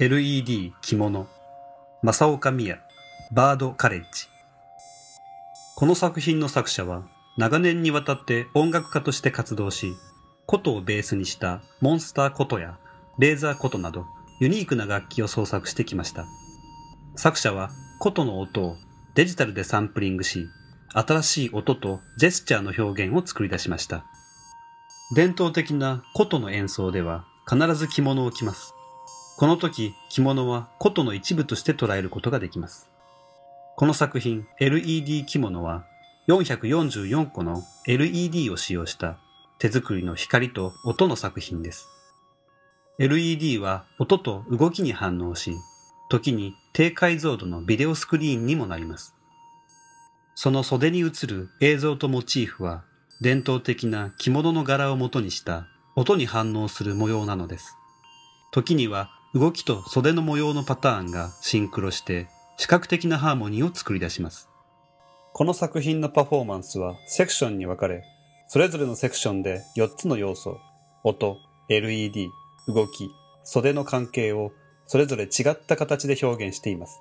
LED 着物。正岡美也。バードカレッジ。この作品の作者は長年にわたって音楽家として活動し琴をベースにしたモンスター琴やレーザー琴などユニークな楽器を創作してきました。作者は琴の音をデジタルでサンプリングし新しい音とジェスチャーの表現を作り出しました。伝統的な琴の演奏では必ず着物を着ます。この時、着物は琴の一部として捉えることができます。この作品 LED 着物は444個の LED を使用した手作りの光と音の作品です。LED は音と動きに反応し、時に低解像度のビデオスクリーンにもなります。その袖に映る映像とモチーフは伝統的な着物の柄を元にした音に反応する模様なのです。時には動きと袖の模様のパターンがシンクロして視覚的なハーモニーを作り出します。この作品のパフォーマンスはセクションに分かれ、それぞれのセクションで4つの要素、音、LED、動き、袖の関係をそれぞれ違った形で表現しています。